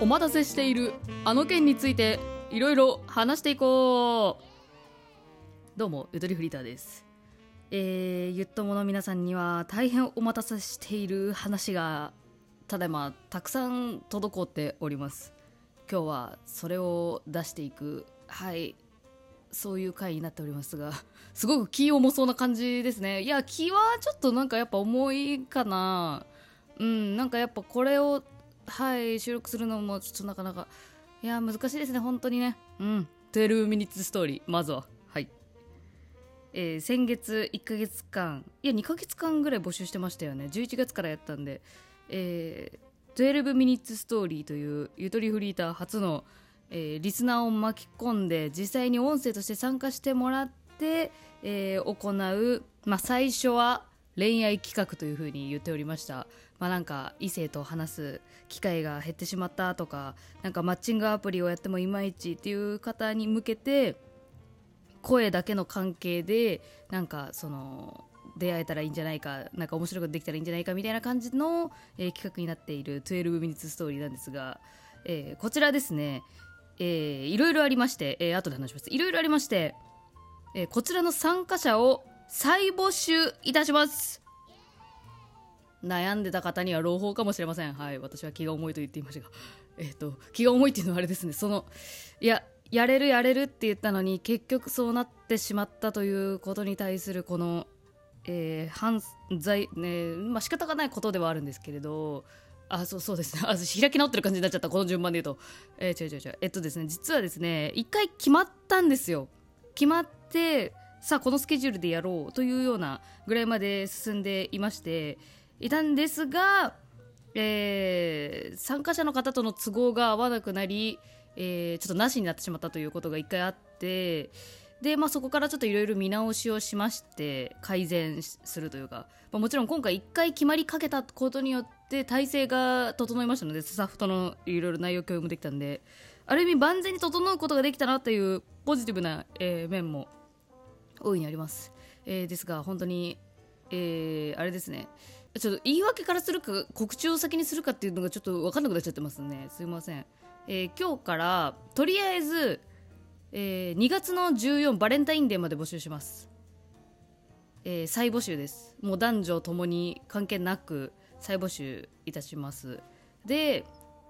お待たせしているあの件についていろいろ話していこう。どうもゆとりフリーターです。えー、ゆっともの皆さんには大変お待たせしている話がただいまたくさん滞っております。今日はそれを出していく。はい。そういう回になっておりますがすごく気重そうな感じですね。いや気はちょっとなんかやっぱ重いかな。うんなんかやっぱこれをはい収録するのもちょっとなかなかいや難しいですね本当にね。うん12ミニッツストーリーまずは。はい。えー、先月1ヶ月間いや2ヶ月間ぐらい募集してましたよね。11月からやったんで。えー、12ミニッツストーリーというゆとりフリーター初の、えー、リスナーを巻き込んで実際に音声として参加してもらって、えー、行う、まあ、最初は恋愛企画というふうに言っておりました。まあ、なんか異性と話す機会が減ってしまったとかなんかマッチングアプリをやってもいまいちっていう方に向けて声だけの関係でなんかその出会えたらいいんじゃないかなんか面白いことできたらいいんじゃないかみたいな感じの、えー、企画になっている12ミニッツストーリーなんですが、えー、こちらですね、えー、いろいろありまして、えー、後で話しますいろいろありまして、えー、こちらの参加者を再募集いたします悩んでた方には朗報かもしれません。はい。私は気が重いと言っていましたが。えっ、ー、と、気が重いっていうのはあれですね。その、いや、やれるやれるって言ったのに、結局そうなってしまったということに対する、この、えー、犯罪、ね、まあ仕方がないことではあるんですけれど、あ、そうそうですね。あ、開き直ってる感じになっちゃった。この順番で言うと。えー、違う違う違う。えっとですね、実はですね、一回決まったんですよ。決まって、さあ、このスケジュールでやろうというようなぐらいまで進んでいまして、いたんですが、えー、参加者の方との都合が合わなくなり、えー、ちょっとなしになってしまったということが1回あってで、まあ、そこからちょっといろいろ見直しをしまして改善するというか、まあ、もちろん今回1回決まりかけたことによって体制が整いましたのでスタッフとのいろいろ内容共有もできたんで。ある意味万全に整うことができたなというポジティブな、えー、面も大いにあります、えー、ですが本当に、えー、あれですね。ちょっと言い訳からするか告知を先にするかっていうのがちょっと分かんなくなっちゃってますね。すいません、えー、今日からとりあえず、えー、2月の14バレンタインデーまで募集します、えー、再募集です。もう男女ともに関係なく再募集いたします。で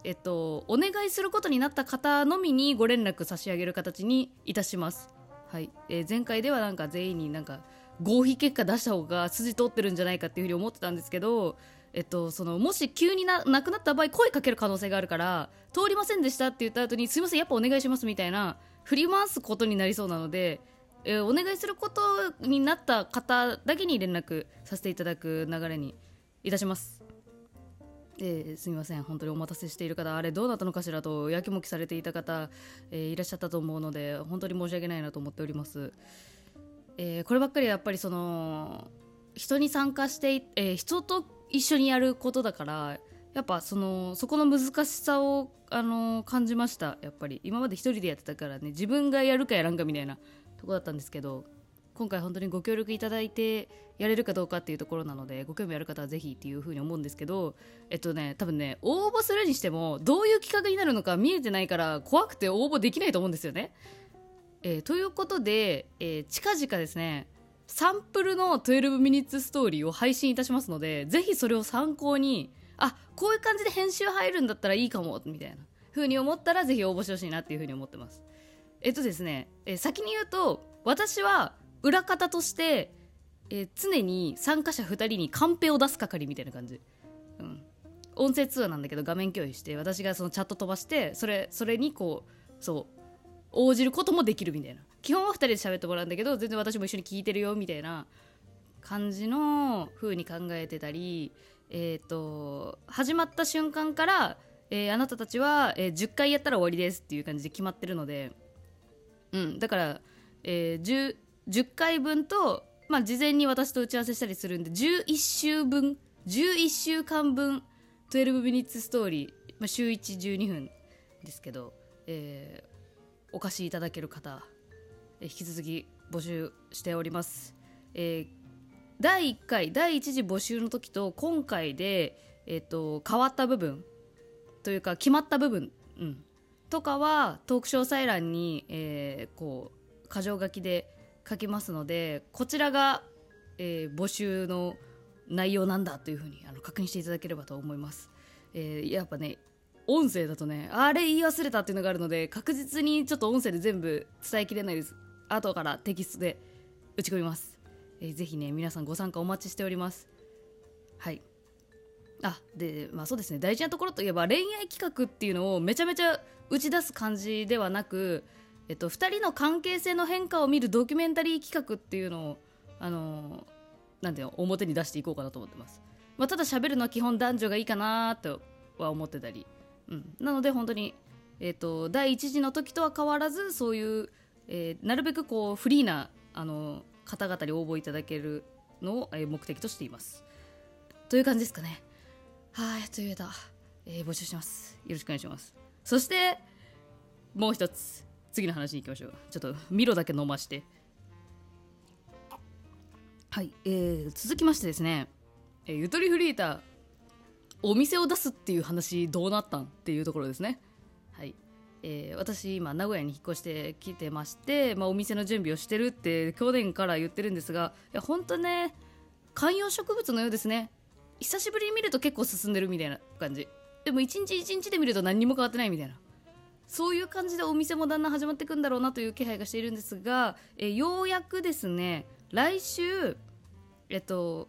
えっとお願いすることになった方のみにご連絡差し上げる形にいたします。はい、えー、前回ではなんか全員になんか合否結果出した方が筋通ってるんじゃないかっていうふうに思ってたんですけど、えっと、そのもし急にななくなった場合声かける可能性があるから通りませんでしたって言った後にすいませんやっぱお願いしますみたいな振り回すことになりそうなので、えー、お願いすることになった方だけに連絡させていただく流れにいたします。えー、すみません本当にお待たせしている方あれどうなったのかしらとやきもきされていた方、えー、いらっしゃったと思うので本当に申し訳ないなと思っております。えー、こればっかりやっぱりその人に参加して、えー、人と一緒にやることだからやっぱそのそこの難しさを、あの、感じました。やっぱり。今まで一人でやってたからね自分がやるかやらんかみたいなとこだったんですけど今回本当にご協力いただいてやれるかどうかっていうところなのでご興味ある方はぜひっていうふうに思うんですけどえっとね多分ね応募するにしてもどういう企画になるのか見えてないから怖くて応募できないと思うんですよね。えー、ということで、えー、近々ですねサンプルの12ミニッツストーリーを配信いたしますのでぜひそれを参考にあこういう感じで編集入るんだったらいいかもみたいな。風に思ったらぜひ応募してほしいなっていう風に思ってます。えっとですね、え、先に言うと私は裏方として、え、常に参加者2人にカンペを出す係みたいな感じ。うん。音声通話なんだけど画面共有して私がそのチャット飛ばしてそれそれにこうそう応じることもできるみたいな。基本は2人で喋ってもらうんだけど全然私も一緒に聞いてるよみたいな感じの風に考えてたりえっ、ー、と始まった瞬間から、えー、あなたたちは、えー、10回やったら終わりですっていう感じで決まってるのでうんだから、えー、10, 10回分とまあ事前に私と打ち合わせしたりするんで11週分11週間分12ミニッツストーリー、まあ、週112分ですけど、えお貸しいただける方え引き続き募集しております、えー、第1回第1次募集の時と今回で、えーと、変わった部分というか決まった部分、うん、とかはトーク詳細欄に、えー、こう箇条書きで書きますのでこちらが、えー、募集の内容なんだというふうにあの確認していただければと思います。えー、やっぱね音声だとねあれ言い忘れたっていうのがあるので確実にちょっと音声で全部伝えきれないです後からテキストで打ち込みます、えー、ぜひね皆さんご参加お待ちしております。はい。あでまあそうですね。大事なところといえば恋愛企画っていうのをめちゃめちゃ打ち出す感じではなく、えっと、2人の関係性の変化を見るドキュメンタリー企画っていうのをあのなんていうの表に出していこうかなと思ってます、まあ、ただ喋るのは基本男女がいいかなとは思ってたり、うん、なので本当に、えっと、第1次の時とは変わらずそういう、えー、なるべくこうフリーなあの方々に応募いただけるのを、え、目的としています。という感じですかね。はいという枝、えー、募集します。よろしくお願いします。そしてもう一つ。次の話に行きましょう。ちょっとミロだけ飲まして。はい、えー、続きましてですね、えー、ゆとりフリーターお店を出すっていう話どうなったんっていうところですね。はい。えー、私今名古屋に引っ越してきてまして、まあ、お店の準備をしてるって去年から言ってるんですがいや本当ね観葉植物のようですね。久しぶりに見ると結構進んでるみたいな感じ。でも一日一日で見ると何にも変わってないみたいな。そういう感じでお店もだんだん始まっていくんだろうなという気配がしているんですが、えようやくですね来週えっと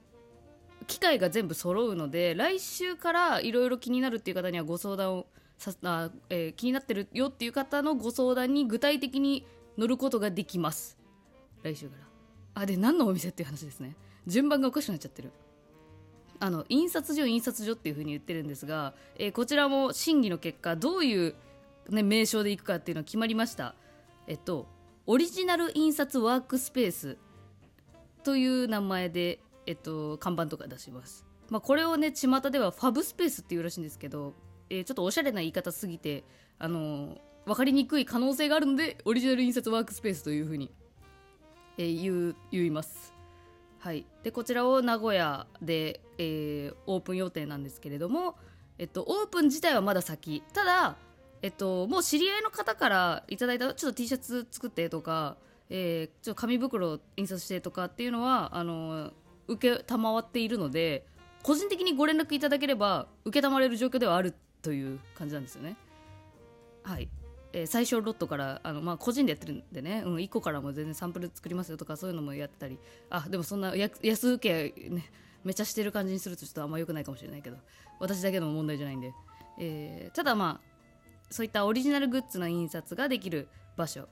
機械が全部揃うので来週からいろいろ気になるっていう方にはご相談をさあ、えー、気になってるよっていう方のご相談に具体的に乗ることができます。来週から。あで何のお店っていう話ですね。順番がおかしくなっちゃってる。あの印刷所印刷所っていう風に言ってるんですが、えー、こちらも審議の結果どういう、ね、名称でいくかっていうのが決まりました。えっとオリジナル印刷ワークスペースという名前で、えっと、看板とか出します、まあ、これをね巷ではファブスペースっていうらしいんですけど、えー、ちょっとおしゃれな言い方すぎてあの分かりにくい可能性があるのでオリジナル印刷ワークスペースというふうに、えー、言う言います。はい、でこちらを名古屋で、えー、オープン予定なんですけれども、えっと、オープン自体はまだ先。ただ、えっと、もう知り合いの方からいただいたちょっと T シャツ作ってとか、えー、ちょっと紙袋印刷してとかっていうのはあの受けたまわっているので個人的にご連絡いただければ受けたまれる状況ではあるという感じなんですよね。はい。えー、最小ロットからあの、まあ、個人でやってるんでね、うん、1個からも全然サンプル作りますよとかそういうのもやったり。あでもそんな安請け、ね、めちゃしてる感じにするとちょっとあんま良くないかもしれないけど。私だけの問題じゃないんで、えー、ただまあそういったオリジナルグッズの印刷ができる場所。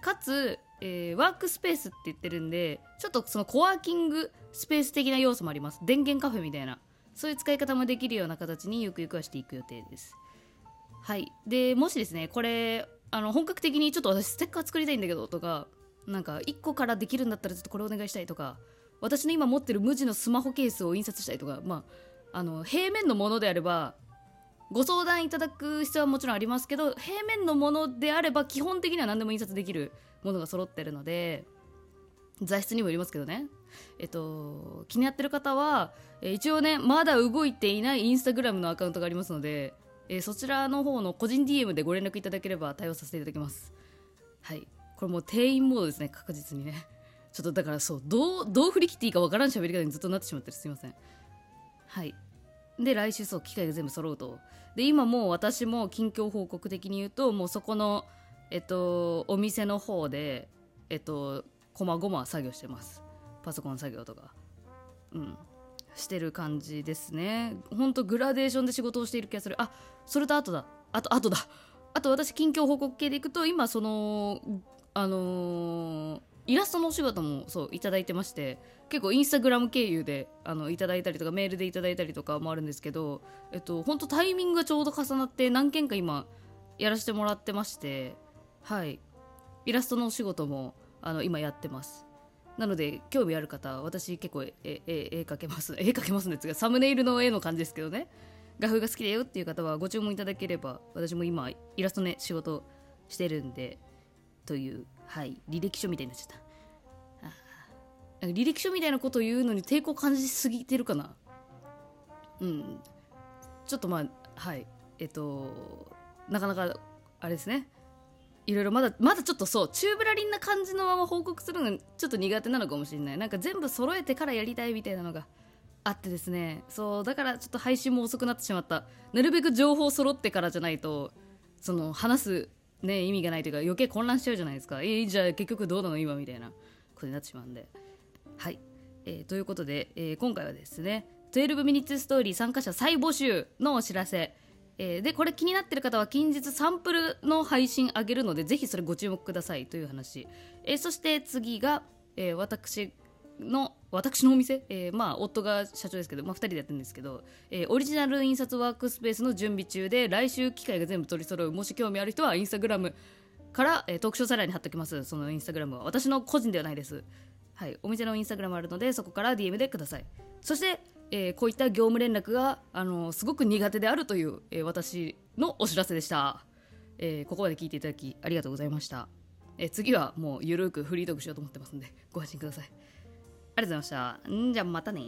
かつ、えー、ワークスペースって言ってるんでちょっとそのコワーキングスペース的な要素もあります。電源カフェみたいな。そういう使い方もできるような形にゆくゆくはしていく予定です。はい。でもしですねこれあの本格的にちょっと私ステッカー作りたいんだけどとかなんか1個からできるんだったらちょっとこれお願いしたいとか私の今持ってる無地のスマホケースを印刷したいとかまああの平面のものであればご相談いただく必要はもちろんありますけど平面のものであれば基本的には何でも印刷できるものが揃ってるので材質にもよりますけどね。えっと気になってる方はえ一応ねまだ動いていないインスタグラムのアカウントがありますのでえ、そちらの方の個人 DM でご連絡いただければ対応させていただきます。はい。これもう定員モードですね確実にね。ちょっとだからそうどうどう振り切っていいかわからん喋り方にずっとなってしまってる。すいません。はい。で来週そう機械が全部揃うと。で今もう私も近況報告的に言うともうそこのえっとお店の方でえっとこまごま作業してます。パソコン作業とか。うん。してる感じですね。ほんとグラデーションで仕事をしている気がする。あそれとあとだ。あとあとだ。あと私近況報告系でいくと今そのあのー、イラストのお仕事もそういただいてまして結構インスタグラム経由であのいただいたりとかメールでいただいたりとかもあるんですけどえっと本当タイミングがちょうど重なって何件か今やらせてもらってましてはい。イラストのお仕事もあの今やってます。なので興味ある方私結構絵絵絵描けます。絵描けますね。つサムネイルの絵の感じですけどね。画風が好きだよっていう方はご注文いただければ私も今イラストね仕事してるんでというはい履歴書みたいになっちゃった履歴書みたいなこと言うのに抵抗感じすぎてるかな。うん。ちょっとまあはい。えっとなかなかあれですね。いろいろまだまだちょっとそうチューブラリンな感じのまま報告するのがちょっと苦手なのかもしれない。なんか全部揃えてからやりたいみたいなのがあってですね。そうだからちょっと配信も遅くなってしまった。なるべく情報揃ってからじゃないとその話すね意味がないというか余計混乱しちゃうじゃないですか。えー、じゃあ結局どうなの今みたいなことになってしまうんで。はい、えー、ということで、えー、今回はですね12ミニッツストーリー参加者再募集のお知らせ。えー、でこれ気になってる方は近日サンプルの配信あげるのでぜひそれご注目くださいという話、えー、そして次が、えー、私の私のお店、えー、まあ夫が社長ですけど、まあ、2人でやってるんですけど、えー、オリジナル印刷ワークスペースの準備中で来週機械が全部取り揃うもし興味ある人はインスタグラムから、えー、特徴サラに貼っておきますそのインスタグラムは。私の個人ではないです。はいお店のインスタグラムあるのでそこから DM でください。そしてえー、こういった業務連絡が、あのすごく苦手であるという、えー、私のお知らせでした、えー、ここまで聞いていただきありがとうございました、え次はもうゆるくフリートークしようと思ってますんでご安心ください。ありがとうございました。んじゃまたね